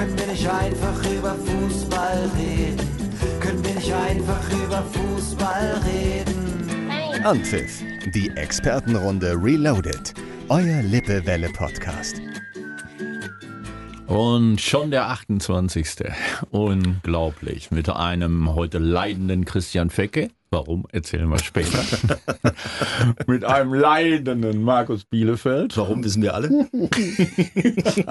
Können wir nicht einfach über Fußball reden? Können wir nicht einfach über Fußball reden? Anpfiff, die Expertenrunde Reloaded, euer Lippewelle-Podcast. Und schon der 28. Unglaublich. Mit einem heute leidenden Christian Fecke. Warum, erzählen wir später. Mit einem leidenden Markus Bielefeld. Warum, wissen wir alle. Mit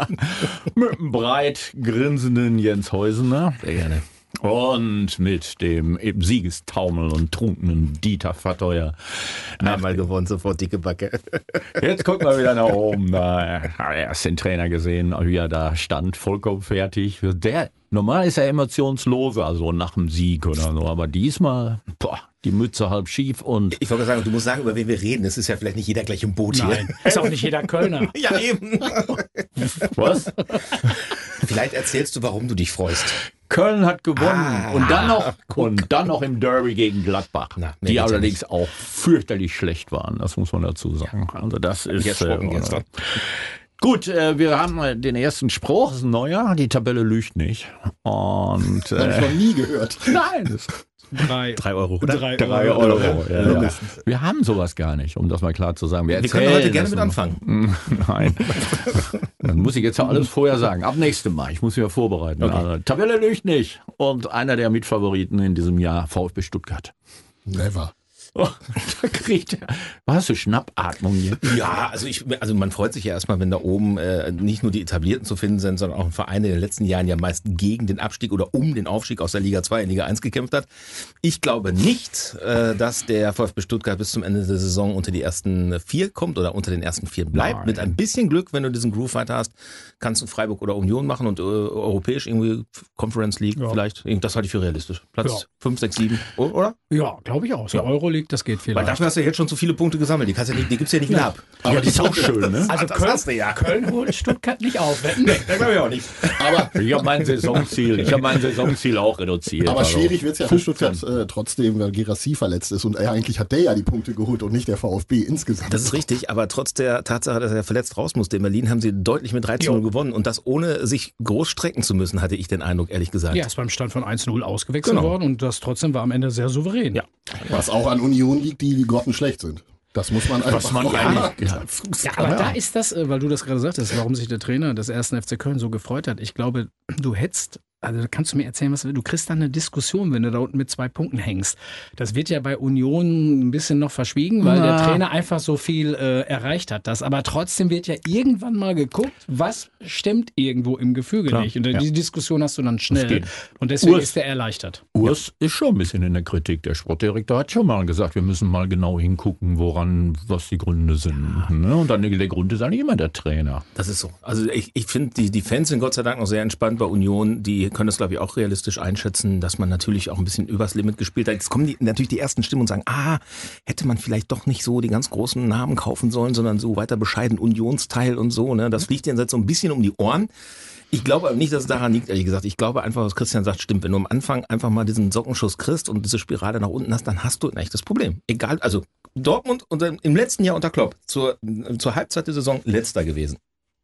einem breit grinsenden Jens Heusener. Sehr gerne. Und mit dem eben Siegestaumel und trunkenen Dieter Verteuer. Einmal gewonnen, sofort dicke Backe. Jetzt gucken wir wieder nach oben. Da habe ich erst den Trainer gesehen, wie er da stand, vollkommen fertig. Der, normal ist er emotionslos, also nach dem Sieg oder so. Aber diesmal, boah, die Mütze halb schief und. Ich wollte sagen, du musst sagen, über wen wir reden. Es ist ja vielleicht nicht jeder gleich im Boot Nein, ist auch nicht jeder Kölner. hier. Ja, eben. Was? Vielleicht erzählst du, warum du dich freust. Köln hat gewonnen Ah, und dann noch und dann noch im Derby gegen Gladbach, Na, die geht's ja allerdings auch fürchterlich schlecht waren. Das muss man dazu sagen. Also das ist Ich erschrocken äh, gestern. Gut, äh, wir haben äh, den ersten Spruch, ist ein neuer. Die Tabelle lügt nicht. Und Hab ich äh, noch nie gehört. nein, das Drei, Drei Euro, oder? drei, drei Euro. Euro. Ja, ja. Wir haben sowas gar nicht, um das mal klar zu sagen. Wir können erzählen heute gerne mit anfangen. Nein. Dann muss ich jetzt ja alles vorher sagen. Ab nächstem Mal. Ich muss mich ja vorbereiten. Also, Tabelle lügt nicht. Und einer der Mitfavoriten in diesem Jahr, VfB Stuttgart. Never. Oh, da kriegt er. Hast du Schnappatmung hier? Ja, also ich, also man freut sich ja erstmal, wenn da oben äh, nicht nur die Etablierten zu finden sind, sondern auch ein Verein, der in den letzten Jahren ja meist gegen den Abstieg oder um den Aufstieg aus der Liga 2 in Liga 1 gekämpft hat. Ich glaube nicht, äh, dass der VfB Stuttgart bis zum Ende der Saison unter die ersten vier kommt oder unter den ersten vier bleibt. Nein. Mit ein bisschen Glück, wenn du diesen Groove weiter hast, kannst du Freiburg oder Union machen und äh, europäisch irgendwie Conference League Ja. vielleicht. Das halte ich für realistisch. Platz Ja. 5, 6, 7, oder? Ja, glaube ich auch. So Ja. Euroleague, das geht Weil vielleicht. dafür hast du jetzt schon zu viele Punkte gesammelt. Die, kannst du ja nicht, die gibt's ja nicht wieder ab. Aber die ist auch schön, ne? Also das Köln, hast du ja. Köln holt Stuttgart nicht auf. Wetten? Das glaube ich auch nicht. Aber, Ich habe mein Saisonziel, ich habe mein Saisonziel auch reduziert. aber Also, schwierig wird's ja für 15. Stuttgart äh, trotzdem, weil Girassi verletzt ist. Und er, eigentlich hat der ja die Punkte geholt und nicht der VfB insgesamt. Das ist richtig, aber trotz der Tatsache, dass er verletzt raus musste in Berlin, haben sie deutlich mit 3 zu 0 Jo. gewonnen. Und das ohne sich groß strecken zu müssen, hatte ich den Eindruck, ehrlich gesagt. Ja, ist beim Stand von 1-0 ausgewechselt Genau. worden und das trotzdem war am Ende sehr souverän. Ja. Was auch an Union liegt, die grottenschlecht sind. Das muss man einfach man ja nicht- Ja, aber da ist das, äh, weil du das gerade sagtest, warum sich der Trainer des ersten FC Köln so gefreut hat. Ich glaube, du hättest, also da kannst du mir erzählen, was du willst. Du kriegst dann eine Diskussion, wenn du da unten mit zwei Punkten hängst. Das wird ja bei Union ein bisschen noch verschwiegen, weil der Na. Trainer einfach so viel äh, erreicht hat. Das, aber trotzdem wird ja irgendwann mal geguckt, was stimmt irgendwo im Gefüge Klar, nicht. Und ja. die Diskussion hast du dann schnell. geht. Und deswegen Urs- ist er erleichtert. Urs ist schon ein bisschen in der Kritik. Der Sportdirektor hat schon mal gesagt, wir müssen mal genau hingucken, woran, was die Gründe sind. Ne? Und dann der Grund ist eigentlich immer der Trainer. Das ist so. Also ich, ich finde, die, die Fans sind Gott sei Dank noch sehr entspannt bei Union. Die können das, glaube ich, auch realistisch einschätzen, dass man natürlich auch ein bisschen übers Limit gespielt hat. Jetzt kommen die, natürlich die ersten Stimmen und sagen, ah, hätte man vielleicht doch nicht so die ganz großen Namen kaufen sollen, sondern so weiter bescheiden Unionsteil und so. Ne? Das fliegt denen jetzt so ein bisschen um die Ohren. Ich glaube nicht, dass es daran liegt, ehrlich gesagt. Ich glaube einfach, was Christian sagt, stimmt. Wenn du am Anfang einfach mal diesen Sockenschuss kriegst und diese Spirale nach unten hast, dann hast du ein echtes Problem. Egal, also Dortmund unter, im letzten Jahr unter Klopp zur, zur Halbzeit der Saison letzter gewesen.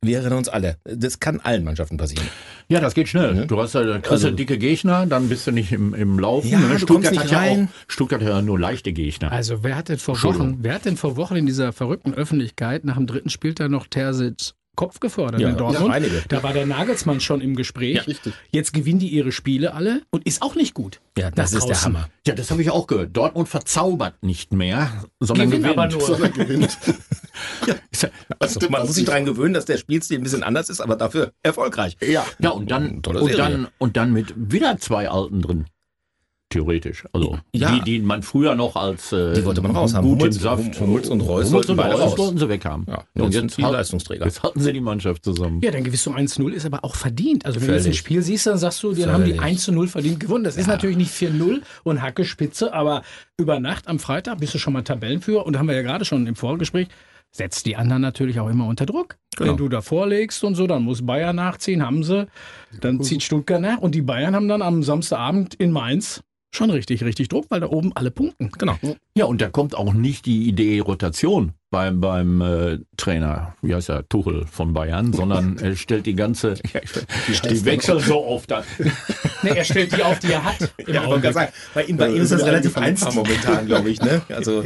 Wir erinnern uns alle. Das kann allen Mannschaften passieren. Ja, das geht schnell. Mhm. Du hast ja, kriegst Also- ja dicke Gegner, dann bist du nicht im, im Laufen. Ja, ne? du kommst nicht hat ja rein. auch, Stuttgart hat ja nur leichte Gegner. Also wer hat denn vor. Wochen, wer hat denn vor Wochen in dieser verrückten Öffentlichkeit nach dem dritten Spieltag noch Terzic Kopf gefordert Ja, in Dortmund? ja, einige. Da war der Nagelsmann schon im Gespräch. Richtig. Jetzt gewinnen die ihre Spiele alle und ist auch nicht gut. Ja, das ist der draußen. Hammer. Ja, das habe ich auch gehört. Dortmund verzaubert nicht mehr, sondern Gewinnt gewinnt. aber nur. Sondern gewinnt. Also, man muss sich daran gewöhnen, dass der Spielstil ein bisschen anders ist, aber dafür erfolgreich. Ja, ja und dann und dann und dann mit wieder zwei Alten drin. Theoretisch. Also Ja. die, die man früher noch als äh, Die wollte man raus haben. Gut Hummels- im Saft. Hummels und Reus Hummels und Reus raus. wollten sie weg haben. Ja, und jetzt halt- Leistungsträger. Jetzt halten sie die Mannschaft zusammen. Ja, dann gewiss du 1-0 ist aber auch verdient. Also wenn du jetzt ein Völlig. Spiel siehst, dann sagst du, die haben die Völlig. 1-0 verdient gewonnen. Das ist natürlich nicht 4-0 und Hacke Spitze, aber über Nacht am Freitag bist du schon mal Tabellenführer und haben wir ja gerade schon im Vorgespräch, setzt die anderen natürlich auch immer unter Druck. Genau. Wenn du da vorlegst und so, dann muss Bayern nachziehen, haben sie. Dann zieht Stuttgart nach und die Bayern haben dann am Samstagabend in Mainz schon richtig, richtig Druck, weil da oben alle punkten. Genau. Ja, und da kommt auch nicht die Idee Rotation beim, beim äh, Trainer, wie heißt er, Tuchel von Bayern, sondern er stellt die ganze, ja, ich, die wechseln so oft an. Nee, er stellt die auf, die er hat. Ja, sagen, bei ihm, bei ihm ist das relativ einfach momentan, glaube ich. Ne? Also,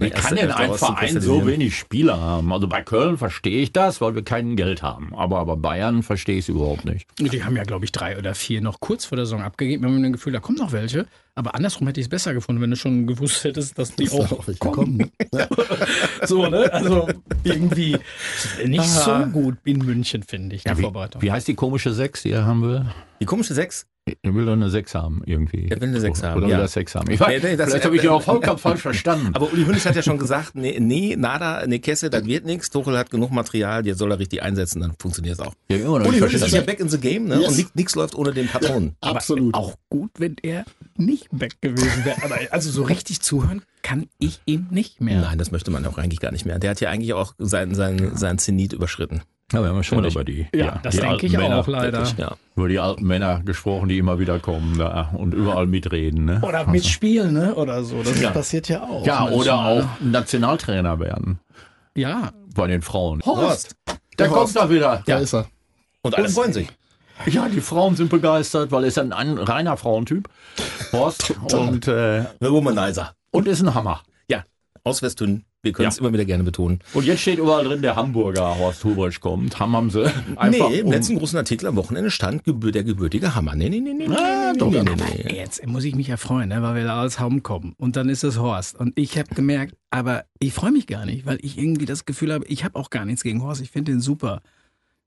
Wie kann denn ein Verein so wenig Spieler haben? Also bei Köln verstehe ich das, weil wir kein Geld haben. Aber bei Bayern verstehe ich es überhaupt nicht. Die haben ja, glaube ich, drei oder vier noch kurz vor der Saison abgegeben. Wir haben das Gefühl, da kommen noch welche. Aber andersrum hätte ich es besser gefunden, wenn du schon gewusst hättest, dass die Ist da auch, kommen. kommen. ne? Ja. So, ne? Also irgendwie nicht so Aha. gut in München, finde ich, die wie, Vorbereitung. wie heißt die komische Sechs, die er haben will? Die komische Sechs. Er will doch eine Sechs haben, irgendwie. Er will eine Sechs haben, Oder ja. will er Sechs haben? Ich weiß, Nee, nee, das- vielleicht habe ich ihn auch vollkommen falsch verstanden. Aber Uli Hoeneß hat ja schon gesagt, nee, nee nada, nee, Kesse, das wird nichts. Tuchel hat genug Material, jetzt soll er richtig einsetzen, dann funktioniert es auch. Ja, immer noch Uli Hoeneß ist ja back in the game, ne? Yes. Und nichts- läuft ohne den Patron. Absolut. Auch gut, wenn er nicht weg gewesen wäre. Aber also so richtig zuhören kann ich ihm nicht mehr. Nein, das möchte man auch eigentlich gar nicht mehr. Der hat ja eigentlich auch sein, sein, sein Zenit überschritten. Ja, wir haben ja schon Oder über die, Ja, das die denke ich Männer, auch leider. Ja. über die alten Männer gesprochen, die immer wieder kommen da, und überall mitreden. Ne? Oder mitspielen, ne? Oder so. Das Ja. passiert ja auch. ja, manchmal, oder ne? auch Nationaltrainer werden Ja, bei den Frauen. Horst. Der Der kommt da wieder. Da ist er. Und alle freuen sich. Ja, die Frauen sind begeistert, weil er ist ein, ein reiner Frauentyp. Horst. und, äh, Der Womanizer. und ist ein Hammer. Ja, aus Westhünnen. Wir können es Ja. immer wieder gerne betonen. Und jetzt steht überall drin, der Hamburger Horst Hubrisch kommt. Haben haben sie einfach. nee, im um- letzten großen Artikel am Wochenende stand der gebürtige Hammer. Nee, nee, nee, nee. Ah, nee, doch. nee, nee, nee. Jetzt muss ich mich ja freuen, ne, weil wir da als Haum kommen. Und dann ist es Horst. Und ich habe gemerkt, aber ich freue mich gar nicht, weil ich irgendwie das Gefühl habe, ich habe auch gar nichts gegen Horst. Ich finde den super.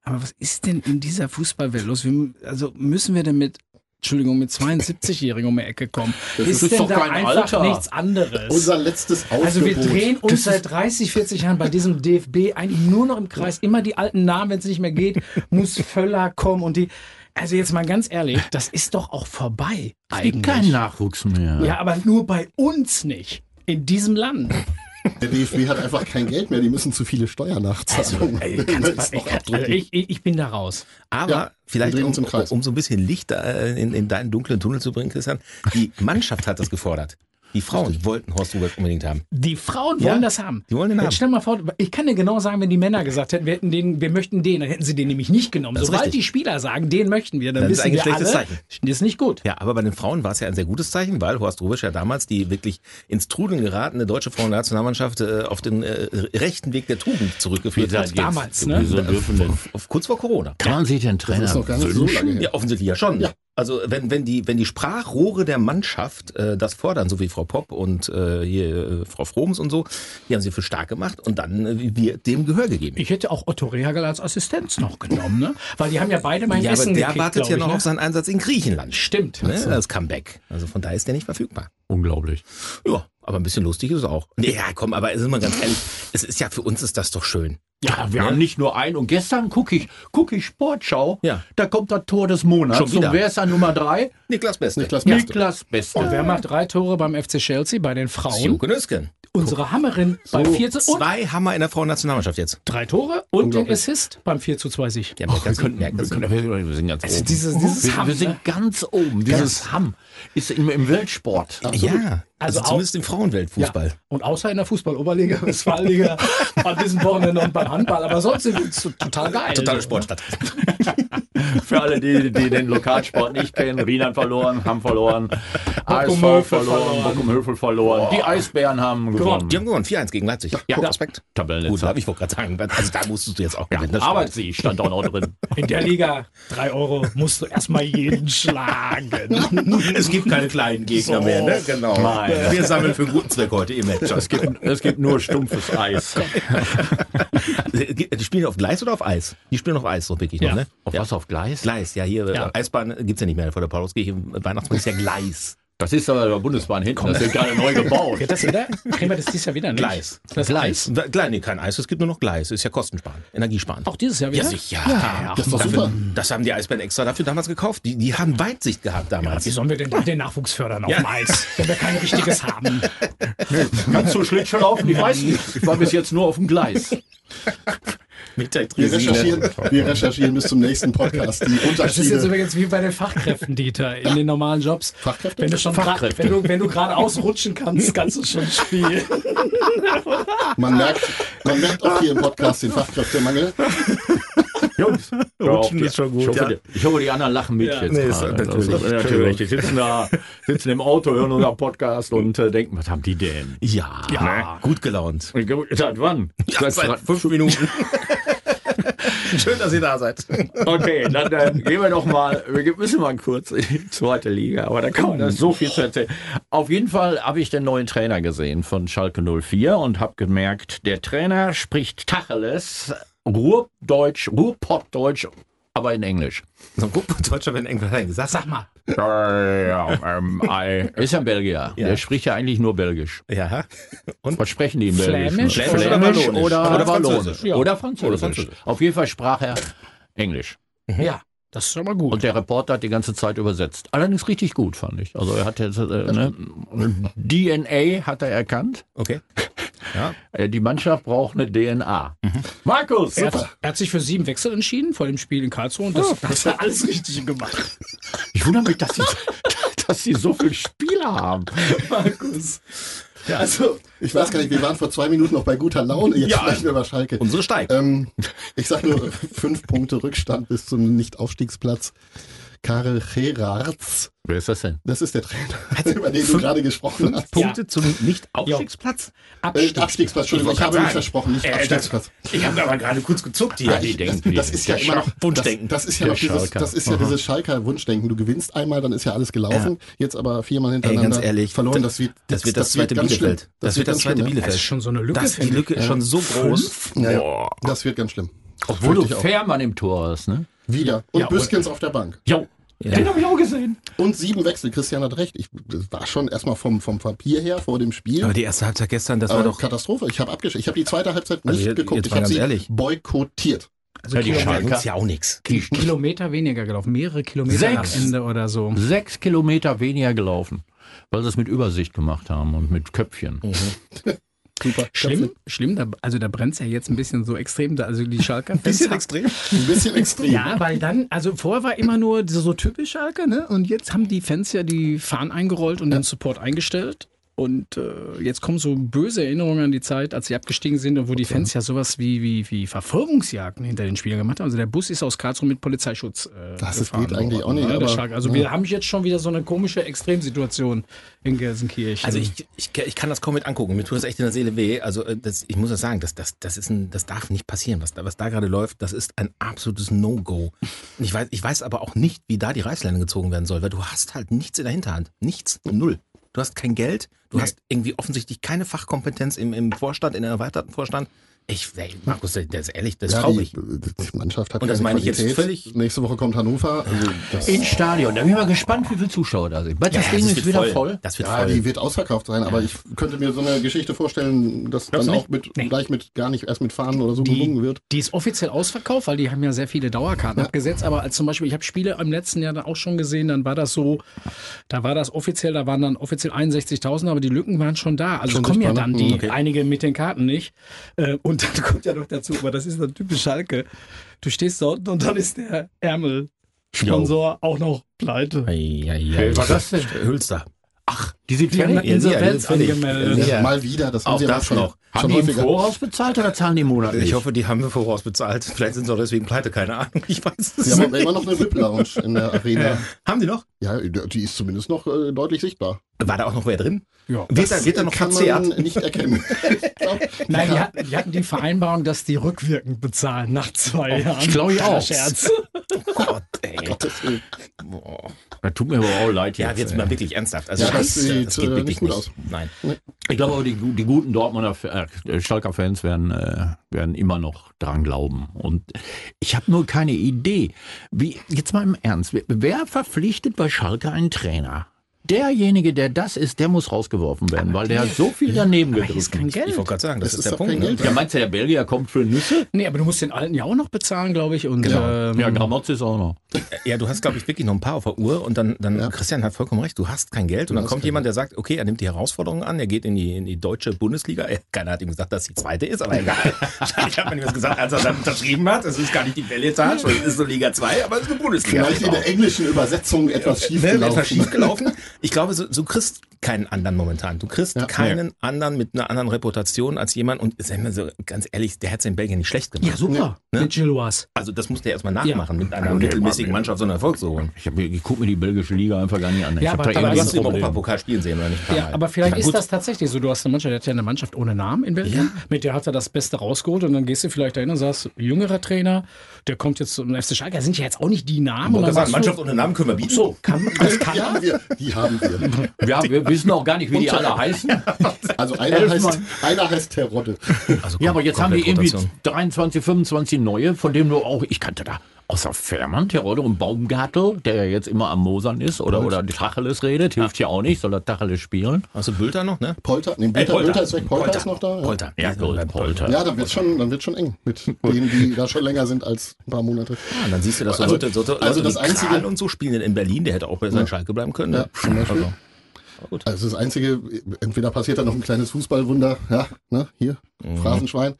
Aber was ist denn in dieser Fußballwelt los? Wir, also müssen wir denn mit, Entschuldigung, mit 72-Jährigen um die Ecke kommen? ist denn doch da kein einfach Alter. nichts anderes? Unser letztes Aufgebot. also wir drehen uns seit 30, 40 Jahren bei diesem DFB eigentlich nur noch im Kreis. Immer die alten Namen, wenn es nicht mehr geht, muss Völler kommen und die. Also jetzt mal ganz ehrlich, das ist doch auch vorbei. Es gibt keinen Nachwuchs mehr. Ja, aber nur bei uns nicht. In diesem Land. Der DFB hat einfach kein Geld mehr, die müssen zu viele Steuern nachzahlen. Also abdrücken. ich, ich, ich bin da raus. Aber Ja, vielleicht, um, um so ein bisschen Licht äh, in, in deinen dunklen Tunnel zu bringen, Christian, die Mannschaft hat das gefordert. Die Frauen wollten Horst Hubert unbedingt haben. Die Frauen Ja, wollen das haben. die wollen den Jetzt haben. stell mal vor, ich kann dir genau sagen, wenn die Männer gesagt hätten, wir hätten den, wir möchten den, dann hätten sie den nämlich nicht genommen. Das ist Sobald richtig. die Spieler sagen, den möchten wir, dann Das ist wissen wir ein schlechtes alle, Zeichen. das ist nicht gut. Ja, aber bei den Frauen war es ja ein sehr gutes Zeichen, weil Horst Rubisch ja damals die wirklich ins Trudeln geratene deutsche Frauennationalmannschaft äh, auf den äh, rechten Weg der Tugend zurückgeführt Wie hat. damals, jetzt, ne? Wieso dürfen denn? Kurz vor Corona. Kann man sich den Trainer ist so wünschen? lange her. Ja, offensichtlich ja schon. Ja. Also wenn, wenn, die, wenn die Sprachrohre der Mannschaft äh, das fordern, so wie Frau Popp und äh, hier äh, Frau Froms und so, die haben sie für stark gemacht und dann äh, wird dem Gehör gegeben. Ich hätte auch Otto Rehagel als Assistenz noch genommen, ne? Weil die haben ja beide mein Ja, aber Essen der gekriegt, wartet ja ich, noch ne? auf seinen Einsatz in Griechenland. Stimmt. Ne? Das Comeback. Also von daher ist der nicht verfügbar. Unglaublich. Ja, aber ein bisschen lustig ist es auch. Nee, ja, komm, aber ist mal ganz ehrlich, es ist ja für uns ist das doch schön. Ja, wir Ne? haben nicht nur einen. Und gestern gucke ich, guck ich Sportschau. Ja. Da kommt das Tor des Monats. Schon wieder? Und wer ist an Nummer drei? Niklas Beste. Niklas Beste. Niklas Beste. Und wer macht drei Tore beim FC Chelsea bei den Frauen? Joko Nüsken. Unsere Hammerin beim 4 zu und Zwei Hammer in der Frauennationalmannschaft jetzt. drei Tore und den. Assist beim 4 zu 2 Sieg. Ja, wir wir, können, wir, können, wir, wir sind ganz Also oben. dieses, dieses wir, Hamm, wir sind ne? ganz oben. Dieses Hamm ist im, im Weltsport. Ja, also, Also auch- zumindest im Frauenweltfußball. Und außer in der Fußball-Oberliga, Westfalenliga, an diesem Wochenende und beim Handball. Aber sonst sind wir so total geil. Totale Sportstadt. Für alle, die, die den Lokalsport nicht kennen, Rienan verloren, haben verloren, ASV verloren, verloren. Bockum Hövel verloren, die Eisbären haben gewonnen. Die haben gewonnen, 4-1 gegen Leipzig. Ja, Respekt. Gut, Tabellennetzer. hab ich wollte gerade sagen. Also da musstest du jetzt auch gewinnen. das stimmt. Arbeitssieg stand auch noch drin. In der Liga, drei Euro, musst du erstmal jeden schlagen. Es gibt keine kleinen Gegner mehr, ne? Genau. Nein. Wir sammeln für einen guten Zweck heute im Match. Es gibt, es gibt nur stumpfes Eis. Die spielen auf Gleis oder auf Eis? Die spielen auf Eis, so wirklich Ja. noch, ne? Auf was, auf Gleis? Gleis, ja, hier, Ja. äh, Eisbahn gibt's ja nicht mehr vor der Pauluskirche. Weihnachtsmann ist ja Gleis. Das ist aber der Bundesbahn hinten, das wird gerade neu gebaut. Geht das wieder? Kriegen wir das dieses Jahr wieder nicht? Gleis. Das Gleis. Da- Gleis, nee, kein Eis, es gibt nur noch Gleis. Ist ja kostensparen, Energiesparen. Auch dieses Jahr wieder? Ja, sicher. das ist doch dafür, super. Das haben die Eisbären extra dafür damals gekauft. Die, die haben Weitsicht gehabt damals. Wie sollen wir denn da den Nachwuchs fördern auf Ja. dem Eis, wenn wir kein richtiges haben? Kannst du Schlittschuh laufen? Ich weiß nicht. Ich war bis jetzt nur auf dem Gleis. Wir recherchieren, wir recherchieren bis zum nächsten Podcast die Das ist jetzt übrigens wie bei den Fachkräften, Dieter, in den normalen Jobs. Fachkräfte? Wenn du schon grad, wenn du, wenn du gerade ausrutschen kannst, kannst du schon spielen. Man merkt, man merkt auch hier im Podcast den Fachkräftemangel. Jungs, Rutschen ist schon gut, Ich hoffe, ja. die, ich hoffe, die anderen lachen mit Ja. jetzt. Nee, ist gerade. natürlich. Das ist natürlich. Die sitzen da, sitzen im Auto, hören unseren Podcast und äh, denken, was haben die denn? Ja, Ja. gut gelaunt. Seit wann? Ja, seit fünf Minuten. Schön, dass ihr da seid. Okay, dann äh, gehen wir doch mal, wir müssen mal kurz in die zweite Liga, aber da kann man da so viel zu erzählen. Auf jeden Fall habe ich den neuen Trainer gesehen von Schalke 04 und habe gemerkt, der Trainer spricht Tacheles, Ruhrdeutsch, Ruhrpottdeutsch, aber in Englisch. So, guck mal, Deutscher, wenn irgendwas hat er gesagt. Sag mal. Ja, ähm, I- ist ja ein Belgier. Ja. Der spricht ja eigentlich nur Belgisch. Ja. Und? Was sprechen die in Belgisch? Flämisch oder Flämisch Wallonisch? oder, Oder. Französisch. Ja. Oder Französisch. Oder Französisch. Auf jeden Fall sprach er Englisch. Ja, das ist schon mal gut. Und der Reporter hat die ganze Zeit übersetzt. Allerdings richtig gut, fand ich. Also er hat jetzt, äh, ne, DNA hat er erkannt. Okay. Ja. Äh, Die Mannschaft braucht eine DNA. Markus! er, hat, er hat sich für sieben Wechsel entschieden vor dem Spiel in Karlsruhe und das, das hat er alles richtig gemacht. Ich wundere mich, dass sie, dass sie so viele Spieler haben. Markus. Ja, also, Ich weiß gar nicht, wir waren vor zwei Minuten noch bei guter Laune, jetzt Ja. sprechen wir über Schalke. Unsere steigt. Ähm, ich sag nur, fünf Punkte Rückstand bis zum Nicht-Aufstiegsplatz. Karel Gerards, Wer ist das denn? das ist der Trainer, über den du gerade gesprochen hast. Punkte zum Nicht-Aufstiegsplatz? Äh, Abstieg. Abstiegsplatz, Entschuldigung, ich Ich habe mich versprochen, nicht Äh, Abstiegsplatz. Ich habe aber gerade kurz gezuckt hier. Ja, ich, das, denken, das ist ja der immer noch Wunschdenken. Das, das ist ja noch dieses, das ist ja dieses Schalker Wunschdenken. Du gewinnst einmal, dann ist ja alles gelaufen. Jetzt aber viermal hintereinander ganz ehrlich, verloren. das- Das wird, Das wird das, zweite Bielefeld. Das, wird das zweite ja. Bielefeld. Das ist schon so eine Lücke, Das, die. Lücke ist schon so groß. Ja, ja. Das wird ganz schlimm. Obwohl du. Fährmann im Tor hast, ne? Wieder. Und Ja, Büskens auf der Bank. Jo. Den habe ich auch gesehen. Und sieben Wechsel. Christian hat recht. Ich, das war schon erstmal vom, vom Papier her vor dem Spiel. Aber die erste Halbzeit gestern, das war doch. Katastrophe. Ich habe abgeschickt. Ich habe die zweite Halbzeit nicht Also jetzt- geguckt. jetzt ich habe ganz sie ehrlich. boykottiert. Also Ja, die Kilometer, Schalker. ist ja auch nichts. Kilometer weniger gelaufen, mehrere Kilometer Sechs. am Ende oder so. Sechs Kilometer weniger gelaufen. Weil sie es mit Übersicht gemacht haben und mit Köpfchen. Super. Schlimm, schlimm, da, also da brennt es ja jetzt ein bisschen so extrem, da, also die Schalker. Bisschen extrem. Ein bisschen extrem. Ja, weil dann, also vorher war immer nur so, so typisch Schalke, ne? Und jetzt haben die Fans ja die Fahnen eingerollt und den Support eingestellt. Und äh, jetzt kommen so böse Erinnerungen an die Zeit, als sie abgestiegen sind und wo die Fans ja sowas wie, wie, wie Verfolgungsjagden hinter den Spielern gemacht haben. Also der Bus ist aus Karlsruhe mit Polizeischutz äh, Das ist- gefahren geht eigentlich worden, auch nicht, ne, der aber- Schalke. Also wir haben jetzt schon wieder so eine komische Extremsituation in Gelsenkirchen. Also ich, ich, ich kann das kaum mit angucken. Mir tut das echt in der Seele weh. Also äh, das, ich muss das sagen, das, das, das, ist ein, das darf nicht passieren. Was da, was da gerade läuft, das ist ein absolutes No-Go. Ich weiß, ich weiß aber auch nicht, wie da die Reißleine gezogen werden soll, weil du hast halt nichts in der Hinterhand. Nichts. Null. Du hast kein Geld. Du hast irgendwie offensichtlich keine Fachkompetenz im, im Vorstand, in der erweiterten Vorstand. Ich, ey, Markus, das ist ehrlich, das ist Ja, traurig. die, die Mannschaft hat Und das meine ich jetzt Qualität. völlig- Nächste Woche kommt Hannover. Also Ins Stadion. Da bin ich mal gespannt, wie viele Zuschauer da sind. Das Ja, Ding ist wird wieder voll. Das wird ja, voll. die wird ausverkauft sein, aber ich könnte mir so eine Geschichte vorstellen, dass Glaubst dann auch mit, gleich mit, gar nicht erst mit Fahnen oder so gewungen wird. Die ist offiziell ausverkauft, weil die haben ja sehr viele Dauerkarten abgesetzt. Aber als zum Beispiel, ich habe Spiele im letzten Jahr dann auch schon gesehen, dann war das so, da war das offiziell, da waren dann offiziell 61.000, aber die Lücken waren schon da. Also Schon kommen ja dann die, Okay. einige mit den Karten nicht. Äh, Und dann kommt ja noch dazu, aber das ist dann typisch Schalke. Du stehst dort und dann ist der Ärmel-Sponsor auch noch pleite. Ei, ei, ei. Wer war das denn? Hülster. Ach, die sind Die haben. Insolvenz Ja, angemeldet. Ja. Mal wieder, das haben Auch sie das schon, noch. Haben schon die im. Voraus bezahlt oder zahlen die monatlich? Ich hoffe, die haben wir voraus bezahlt. Vielleicht sind sie auch deswegen pleite, keine Ahnung. Ich weiß es Sie haben aber immer noch eine VIP-Lounge in der Arena. Haben die noch? Ja, die ist zumindest noch äh, deutlich sichtbar. War da auch noch wer drin? Ja. Wird da, wird da noch kann verzehrt? man nicht erkennen. Glaub, Nein, die ja. hatten, die hatten die Vereinbarung, dass die rückwirkend bezahlen nach zwei Jahren. ich glaube ich auch. Scherz. Gott, ey. Gottes Willen. Boah. Das tut mir aber auch leid Ja, jetzt. jetzt mal wirklich ernsthaft. Also Ja, das, sieht, äh, wirklich nicht gut nicht. aus. Nein. Ich glaube aber, die, die guten Dortmunder äh, Schalker-Fans werden, äh, werden immer noch dran glauben. Und ich habe nur keine Idee. Wie, jetzt mal im Ernst, wer, wer verpflichtet bei Schalke einen Trainer? Derjenige, der das ist, der muss rausgeworfen werden, weil der hat so viel daneben Aber hier ist kein gedrückt. Geld. Ich wollte gerade sagen, das, Das ist, ist der Punkt. ne? Geld. Ja, meinst du, der Belgier kommt für Nüsse? Nee, aber du musst den alten ja auch noch bezahlen, glaube ich. Und, Genau. ähm, Ja, Gramotz ist auch noch. Ja, du hast, glaube ich, wirklich noch ein paar auf der Uhr und dann, dann Ja. Christian hat vollkommen recht, du hast kein Geld und dann kommt jemand, der sagt, okay, er nimmt die Herausforderung an, er geht in die, in die deutsche Bundesliga. Äh, Keiner hat ihm gesagt, dass die zweite ist, aber egal. Hat man ihm das gesagt, als er dann unterschrieben hat. Es ist gar nicht die Belletage, es ist nur Liga 2, aber es ist eine Bundesliga. Vielleicht in der englischen Übersetzung etwas schief Wäre gelaufen. etwas schief gelaufen. Ich glaube, so, du kriegst keinen anderen momentan. Du kriegst Ja. keinen anderen mit einer anderen Reputation als jemand und sagen wir so ganz ehrlich, der hat es in Belgien nicht schlecht gemacht. ja, super. Ne? Mit Gilloise. Also das muss der erstmal nachmachen, mit einer Ja. mittelmäßigen Mannschaft so einen Erfolg zu holen. Ich, ich gucke mir die belgische Liga einfach gar nicht an. Ich Ja, hab aber- da aber irgendwie Du ein hast Problem. Europapokal spielen sehen, oder nicht? Ja, aber vielleicht Ja, ist gut. das tatsächlich so. Du hast eine Mannschaft, der hat ja eine Mannschaft ohne Namen in Belgien. Mit der hat er das Beste rausgeholt und dann gehst du vielleicht dahin und sagst, jüngerer Trainer, der kommt jetzt zum FC Schalke. Das sind ja jetzt auch nicht die Namen. Und dann sagen, sagst Mannschaft ohne Namen können wir bieten. so, kann, das kann Die er. haben wir. Die haben wir. Ja, wir wissen auch gar nicht, wie die alle heißen. Also einer heißt, einer heißt Terodde. Also Ja, aber jetzt haben wir komplett irgendwie Rotation. 23, 25 neue, von denen du auch, ich kannte da außer Fährmann, Terodde und Baumgartel, der ja jetzt immer am Mosern ist oder, oder Tacheles redet, hilft ja auch nicht, soll er Tacheles spielen. Hast du Bülter noch, ne? Polter, nee, Polter, Polter ist weg, Polter, ist noch da. Ja, Polter. Ja, gut, Polter. ja dann wird schon, dann wird schon eng mit denen, die da schon länger sind als ein paar Monate. Ja, und dann siehst du, dass so Also- Leute, so, Leute also das wie einzige- Kral und so spielen in Berlin, der hätte auch bei seinem Schalke bleiben können. Ja, Ne? zum Beispiel. Also, Also das Einzige, entweder passiert da noch ein kleines Fußballwunder, ja, ne, hier, Phrasenschwein.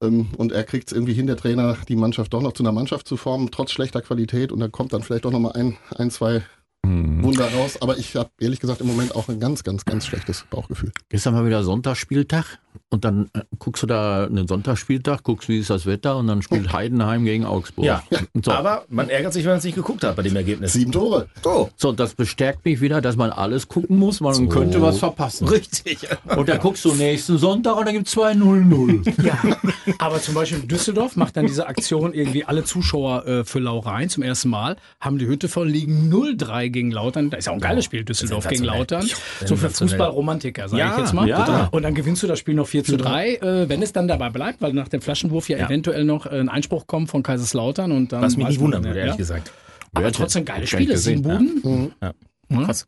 Ähm, Und er kriegt es irgendwie hin, der Trainer, die Mannschaft doch noch zu einer Mannschaft zu formen, trotz schlechter Qualität. Und dann kommt dann vielleicht doch noch mal ein, ein zwei Wunder raus. Aber ich habe ehrlich gesagt im Moment auch ein ganz, ganz, ganz schlechtes Bauchgefühl. Gestern mal wieder Sonntagsspieltag und dann äh, guckst du da einen Sonntagsspieltag, guckst, wie ist das Wetter und dann spielt Heidenheim gegen Augsburg. Ja, So. aber man ärgert sich, wenn man es nicht geguckt hat bei dem Ergebnis. Sieben Tore. So, so, das bestärkt mich wieder, dass man alles gucken muss, weil man könnte was verpassen. richtig. Und dann guckst du nächsten Sonntag und dann gibt es 2-0-0. Ja, aber zum Beispiel Düsseldorf macht dann diese Aktion irgendwie alle Zuschauer äh, für Laurein zum ersten Mal, haben die Hütte voll, liegen 0-3 gegen Lautern. Das ist ja auch ein geiles Spiel, Düsseldorf gegen. Lautern. So für. Fußballromantiker, sage Ja, ich jetzt mal. ja. Und dann gewinnst du das Spiel noch 4 zu 3, äh, wenn es dann dabei bleibt, weil nach dem Flaschenwurf ja, Ja. eventuell noch äh, ein Einspruch kommt von Kaiserslautern. Und dann Was mich nicht wundern würde, ja. ehrlich gesagt. Aber trotzdem geile Spiele, sieben Buden. Ja. Krass.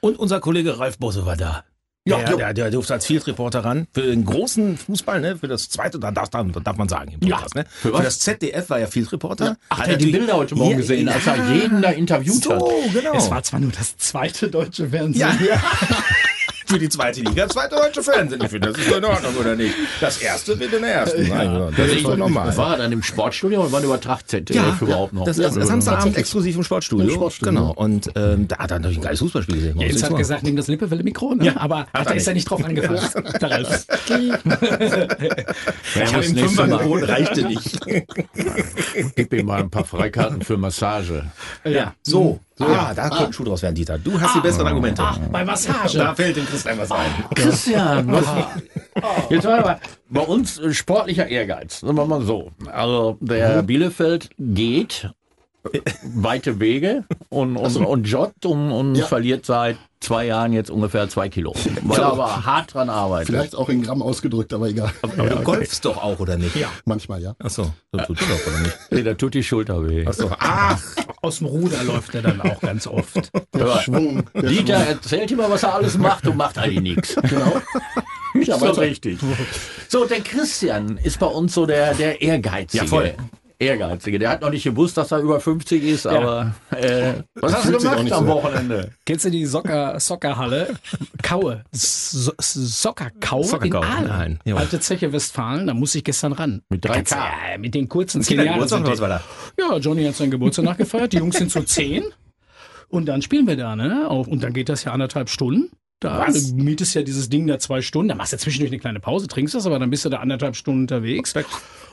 Und unser Kollege Ralf Bosse war da. Ja, der, ja. der, der durfte als Field Reporter ran. Für den großen Fußball, ne, für das zweite, da darf, darf, darf man sagen, im Podcast, ne? Für, was? das ZDF war er Field Reporter. Ach, Hat hat die Bilder heute Morgen Ja, gesehen, als er jeden da interviewt hat. So, genau. Es war zwar nur das zweite deutsche Fernsehen. Ja. Für die zweite Liga, zweite deutsche Fernsehen. Ich finde, das ist doch in Ordnung, oder nicht? Das erste wird in der ersten. Nein, ja, das ist doch normal. War er dann im Sportstudio und wann übertragt ZDF überhaupt noch? Das, das, das Samstagabend exklusiv im Sportstudio. Im Sportstudio. Genau. Und ähm, da hat er natürlich ein geiles Fußballspiel gesehen. Jens hat gesagt, nimm das Lippewelle-Mikro, ne? aber hat er ist ja nicht drauf angefasst. Ja, Ich habe ihm Fünfer geboten, reichte nicht. Gib ihm mal ein paar Freikarten für Massage. Ja. So, ah, da kommt ein Schuh draus werden, Dieter. Du hast die besseren Argumente. Ah, bei Massage. Da fällt dem Christian was ein. Christian, was, jetzt war aber bei uns äh, sportlicher Ehrgeiz, sagen wir mal so. Also der Bielefeld geht weite Wege und, und, und joggt und, und Ja. verliert seit zwei Jahren jetzt ungefähr zwei Kilo. Weil er aber hart dran arbeitet. Vielleicht auch in Gramm ausgedrückt, aber egal. Aber du golfst doch auch, oder nicht? Ja. Manchmal ja. Achso, das tut doch, oder nicht? Nee, da tut die Schulter weh. Achso, ach, Aus dem Ruder läuft er dann auch ganz oft. Der Schwung. Der Dieter Schwung. erzählt immer, was er alles macht und macht eigentlich nichts. Genau. Nicht Ja, so richtig. So, der Christian ist bei uns so der, der Ehrgeizige. Ja, voll. Ehrgeizige. Der hat noch nicht gewusst, dass er über 50 ist, aber äh, was hast du gemacht nicht am so. Wochenende? Kennst du die Socker, Soccerhalle? Kaue. So, Soccerkau Soccerkau in Aalen. Alte Zeche Westfalen, da muss ich gestern ran. Mit 3K. Ja, mit den kurzen zehn Kinder, Jahren. Geburtstag, was war da? Ja, Johnny hat seinen Geburtstag nachgefeiert, die Jungs sind so zehn. Und dann spielen wir da, ne? Und dann geht das ja anderthalb Stunden. Da Was? du mietest ja dieses Ding da zwei Stunden, dann machst du zwischendurch eine kleine Pause, trinkst das, aber dann bist du da anderthalb Stunden unterwegs.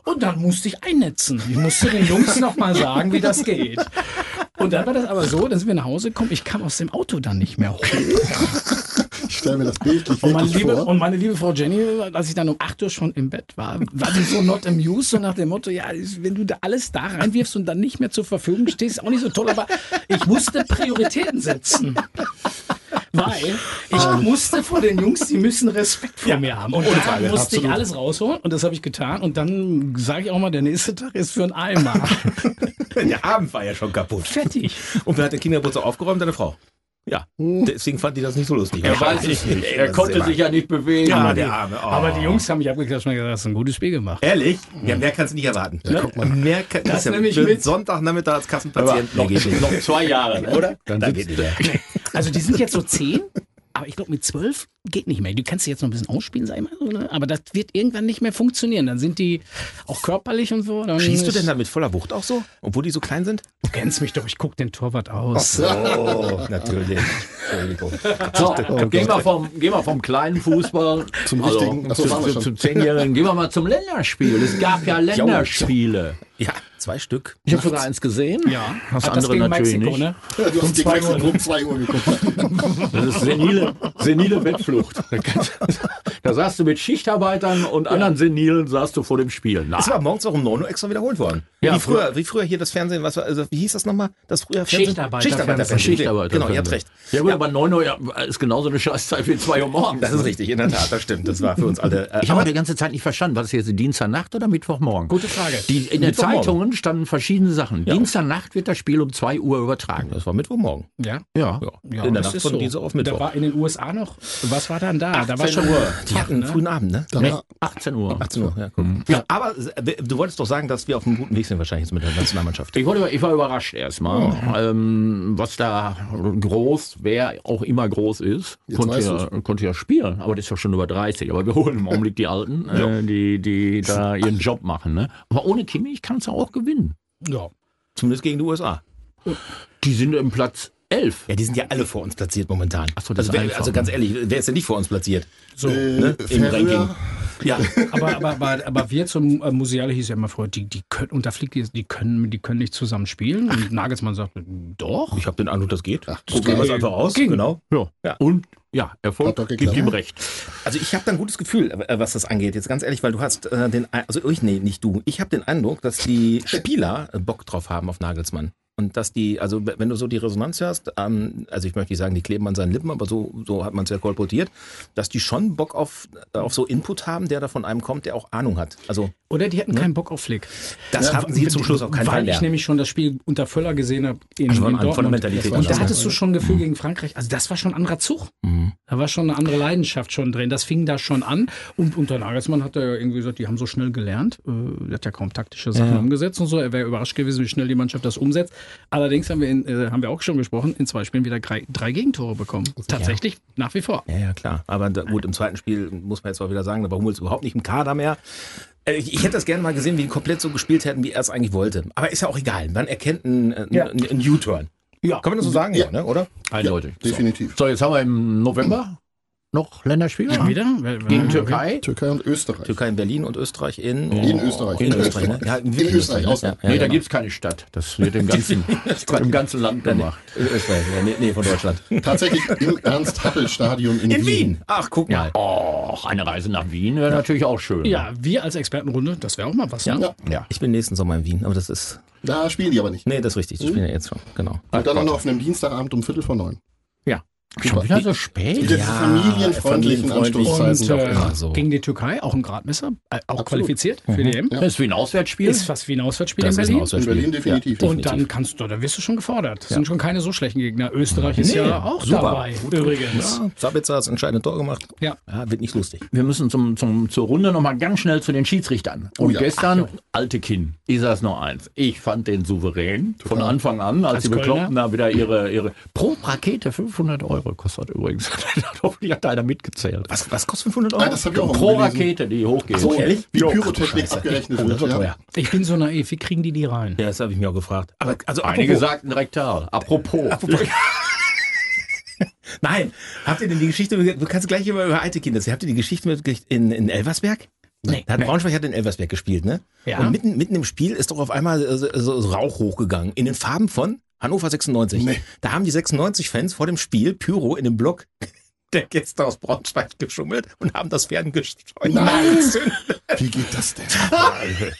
Und dann musste ich einnetzen. Ich musste den Jungs nochmal sagen, wie das geht. Und dann war das aber so, dann sind wir nach Hause gekommen, ich kam aus dem Auto dann nicht mehr hoch. Ich stelle mir das bildlich Und meine, liebe, vor. und meine liebe Frau Jenny, als ich dann um 8 Uhr schon im Bett war, war sie so not amused, so nach dem Motto, ja, wenn du da alles da reinwirfst und dann nicht mehr zur Verfügung stehst, ist auch nicht so toll, aber ich musste Prioritäten setzen. Weil ich musste vor den Jungs, die müssen Respekt vor mir haben. Und da musste ich alles rausholen und das habe ich getan. Und dann sage ich auch mal, der nächste Tag ist für einen Eimer. Der Abend war ja schon kaputt. Fertig. Und wer hat den Kindergeburtstag aufgeräumt? Deine Frau. Ja, deswegen fand die das nicht so lustig. Er weiß es nicht. Er konnte sich ja nicht bewegen. Ja, Aber, der die, Arme. Oh. aber die Jungs haben mich abgeklatscht und gesagt, das ist ein gutes Spiel gemacht. Ehrlich? Ja, mehr kannst du nicht erwarten. Ja, guck mal. Mehr kann, Das ist nehme ich für mit. Sonntagnachmittag als Kassenpatient. noch, noch zwei Jahre. Ne? Oder? Dann Da sitzt geht nicht mehr. Also die sind jetzt so zehn, aber ich glaube mit zwölf geht nicht mehr. Du kannst sie jetzt noch ein bisschen ausspielen, sag ich mal. so, ne? Aber das wird irgendwann nicht mehr funktionieren. Dann sind die auch körperlich und so. Dann Schießt du denn da mit voller Wucht auch so? Obwohl die so klein sind? Du kennst mich doch, ich guck den Torwart aus. Oh, natürlich. Entschuldigung. So, gehen, wir vom, gehen wir vom kleinen Fußball Zum richtigen. Ach so, zu, waren wir zu, schon. zum Zehnjährigen. Gehen wir mal zum Länderspiel. Es gab ja Länderspiele. Ja, zwei Stück. Ich habe sogar eins gesehen. Ja, Das Hat andere gegen natürlich Mexiko, nicht. ne? Du hast gegen Mexiko um 2 Uhr geguckt. Das ist senile, senile Bettflucht. Da, saßt du mit Schichtarbeitern und anderen Senilen saßt du vor dem Spiel. Na, Das war morgens auch um 9 Uhr extra wiederholt worden. Ja, wie früher, wie früher hier das Fernsehen, was war, also wie hieß das nochmal? Das früher Fernsehen? Schichtarbeiter- Schichtarbeiterfernsehen. Schichtarbeiter. Genau, ihr habt recht. Ja gut, aber 9 Uhr ja, ist genauso eine Scheißzeit wie 2 Uhr morgens. Das ist richtig, in der Tat, das stimmt. Das war für uns alle. Äh, Ich habe die ganze Zeit nicht verstanden, war das jetzt Dienstagnacht oder Mittwochmorgen? Gute Frage. Die, in den Mittwochmorgen. Zeitungen standen verschiedene Sachen. Dienstagnacht wird das Spiel um 2 Uhr übertragen. das war Mittwochmorgen. Ja. Ja. Ja, in der das Nacht ist von so. Dienstag auf Da Mittwoch. war in den USA noch, was war dann da? Da war 18 schon Uhr. Die hatten einen frühen Abend, ne? Da Nee, war, 18 Uhr. 18 Uhr, ja, guck. ja. Aber du wolltest doch sagen, dass wir auf einem guten Weg sind wahrscheinlich jetzt mit der Nationalmannschaft. Ich, wollte, ich war überrascht erstmal, ähm, was da groß, wer auch immer groß ist, Jetzt konnte ja, konnte ja spielen. Aber das ist ja schon über 30. Aber wir holen im Augenblick die Alten, äh, die, die da ihren Job machen. Ne? Aber ohne Kimmich kannst du auch gewinnen. Ja. Zumindest gegen die USA. Die sind im Platz 11. Ja, die sind ja alle vor uns platziert momentan. Ach so, das also, ist wer, also ganz ehrlich, wer ist denn nicht vor uns platziert? So. äh, Ne? Im Ranking. Ja. Aber, aber, aber, aber wir zum äh, Musiale hieß ja immer vorher, die, die können, und da fliegt die, die können, die können nicht zusammen spielen. Und Nagelsmann sagt, doch. Ich habe den Eindruck, das geht. Ach, Probieren wir es einfach aus. Ging. Genau. Ja. Ja. Und ja, Erfolg gibt ihm recht. Also ich habe da ein gutes Gefühl, äh, was das angeht. Jetzt ganz ehrlich, weil du hast äh, den, also ich, nee, nicht du. Ich habe den Eindruck, dass die Spieler äh, Bock drauf haben auf Nagelsmann. Und dass die, also wenn du so die Resonanz hörst, ähm, also ich möchte nicht sagen, die kleben an seinen Lippen, aber so, so hat man es ja kolportiert, dass die schon Bock auf, auf so Input haben, der da von einem kommt, der auch Ahnung hat. Also Oder die hatten keinen Bock auf Flick. das hatten sie zum Schluss auf keinen Weil Fall ich mehr. nämlich schon das Spiel unter Völler gesehen habe in, Also in von der Dortmund. Mentalität Und da hattest das du schon ein Gefühl gegen Frankreich. Also das war schon ein anderer Zug. Mhm. Da war schon eine andere Leidenschaft schon drin. Das fing da schon an. Und unter Nagelsmann hat er ja irgendwie gesagt, die haben so schnell gelernt. Äh, Der hat ja kaum taktische Sachen umgesetzt und so. Er wäre überrascht gewesen, wie schnell die Mannschaft das umsetzt. Allerdings haben wir, in, äh, haben wir auch schon gesprochen, in zwei Spielen wieder drei, drei Gegentore bekommen. Tatsächlich nach wie vor. Ja, ja, klar. Aber da, gut, im zweiten Spiel muss man jetzt auch wieder sagen, da war Hummels überhaupt nicht im Kader mehr. Äh, Ich, ich hätte das gerne mal gesehen, wie die komplett so gespielt hätten, wie er es eigentlich wollte. Aber ist ja auch egal. Man erkennt einen, einen, Ja. einen U-Turn. Ja. Kann man das so sagen? Ja, ne? oder? Eindeutig. definitiv. So, jetzt haben wir im November noch Länderspiele. Schon wieder? Gegen Türkei. Türkei und Österreich. Türkei in Berlin und Österreich in... In Österreich. In Österreich, ne? Ja, In Österreich, ne? außer- Ja, ja, nee, da genau. gibt's keine Stadt. Das wird im ganzen, im ganzen Land gemacht. In Österreich, ja, nee, nee, von Deutschland. Tatsächlich im Ernst-Happel-Stadion in, In Wien. Ach, guck mal. Oh, eine Reise nach Wien wäre natürlich auch schön. Ja, wir als Expertenrunde, das wäre auch mal was. ne? Ja. ja. Ich bin nächsten Sommer in Wien, aber das ist... Da spielen die aber nicht. Nee, das ist richtig. Das spielen ja jetzt schon. Genau. Und dann auch noch auf einem Dienstagabend um Viertel vor neun. Schon wieder so spät? Diese familienfreundlichen familienfreundlich. Anstoßzeiten. Und äh, immer so. gegen die Türkei auch ein Gradmesser, äh, auch Absolut. qualifiziert für die EM. Ja. Das ist wie ein Auswärtsspiel. Ist fast wie ein Auswärtsspiel Das in ist Berlin. in Auswärtsspiel. Berlin definitiv. Und dann kannst du, da wirst du schon gefordert. Das sind schon keine so schlechten Gegner. Österreich ist Nee, ja auch super. dabei. Übrigens. Ja, Sabitzer hat das entscheidende Tor gemacht. Ja. Ja, wird nicht lustig. Wir müssen zum, zum, zur Runde nochmal ganz schnell zu den Schiedsrichtern. Und ja. gestern, alte Kinn, ich sag's noch eins. Ich fand den souverän von Anfang an, als, Als die? Bekloppten da wieder ihre, ihre, pro Rakete 500 Euro kostet übrigens. Hoffentlich hat da einer mitgezählt. Was, was kostet 500 Euro? Ah, das habe ich auch Pro. Rakete, die hochgeht. so, ehrlich? Wie Pyrotechnik abgerechnet wird. das war Ja. Ich bin so naiv. Wie kriegen die die rein? Ja, das habe ich mir auch gefragt. Aber also Einige apropos- sagten rektal. Apropos. Nein, habt ihr denn die Geschichte, du kannst gleich über, über alte Kinder, habt ihr die Geschichte mit, in, in Elversberg? Nee. Da hat Braunschweig hat in Elversberg gespielt, ne? Ja. Und mitten, mitten im Spiel ist doch auf einmal so, so Rauch hochgegangen. In den Farben von Hannover 96. Nee. Da haben die 96-Fans vor dem Spiel Pyro in dem Block der Gäste aus Braunschweig geschummelt und haben das Ferngesteuert. Nein. Wie geht das denn?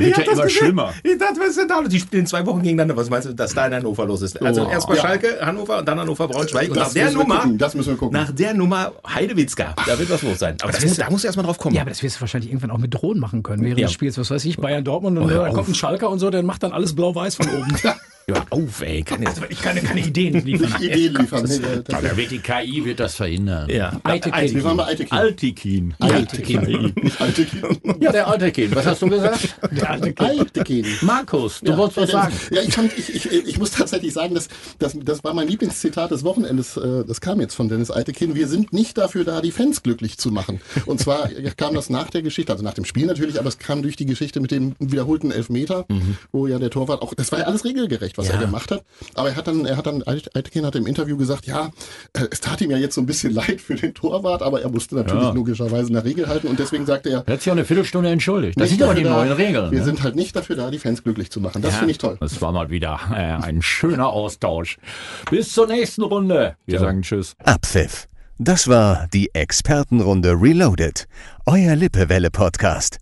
Wird ja das immer schlimmer. Ich dachte, was ist denn da? Die spielen zwei Wochen gegeneinander. Was meinst du, dass da in Hannover los ist? Also Oh. erst mal Ja. Schalke, Hannover und dann Hannover Braunschweig. Und nach Das der müssen wir Nummer, gucken. Das müssen wir gucken. nach der Nummer Heidewitzka, da wird was los sein. Aber das muss, da musst du erst mal drauf kommen. Ja, aber das wirst du wahrscheinlich irgendwann auch mit Drohnen machen können während Ja. des Spiels. Was weiß ich, Bayern Dortmund und Oh, hör dann kommt ein Schalker und so, der macht dann alles blau-weiß von oben. Ja, auf, ey. Kann jetzt, Ich kann keine Ideen liefern. Nicht Ideen liefern. Nee, äh, Ja, da wird die KI wird das verhindern. Ja. Eitekin. Wir waren bei Altekin. Altekin. Nicht Altekin. Ja, der Altikin. Was hast du gesagt? Der alte Kind. Altekin. Markus, du wolltest was ja, sagen. Ja, ich, fand, ich, ich, ich muss tatsächlich sagen, dass, das, das war mein Lieblingszitat des Wochenendes. äh, Das kam jetzt von Dennis Eitekin. Wir sind nicht dafür da, die Fans glücklich zu machen. Und zwar kam das nach der Geschichte, also nach dem Spiel natürlich, aber es kam durch die Geschichte mit dem wiederholten Elfmeter, wo ja der Torwart auch, das war ja alles regelgerecht, was Ja. er gemacht hat. Aber er hat dann, er hat dann, Eitekin hat im Interview gesagt, ja, äh, es tat ihm ja jetzt so ein bisschen leid für den Torwart, aber er musste natürlich Ja. logischerweise nach Regel halten und deswegen sagte er, Er hat sich auch eine Viertelstunde entschuldigt. Das sind aber die da- neuen Regeln. Wir ne? sind halt nicht dafür da, die Fans glücklich zu machen. Das Ja, finde ich toll. Das war mal wieder äh, ein schöner Austausch. Bis zur nächsten Runde. Wir sagen Tschüss. Abpfiff. Das war die Expertenrunde Reloaded. Euer Lippewelle-Podcast.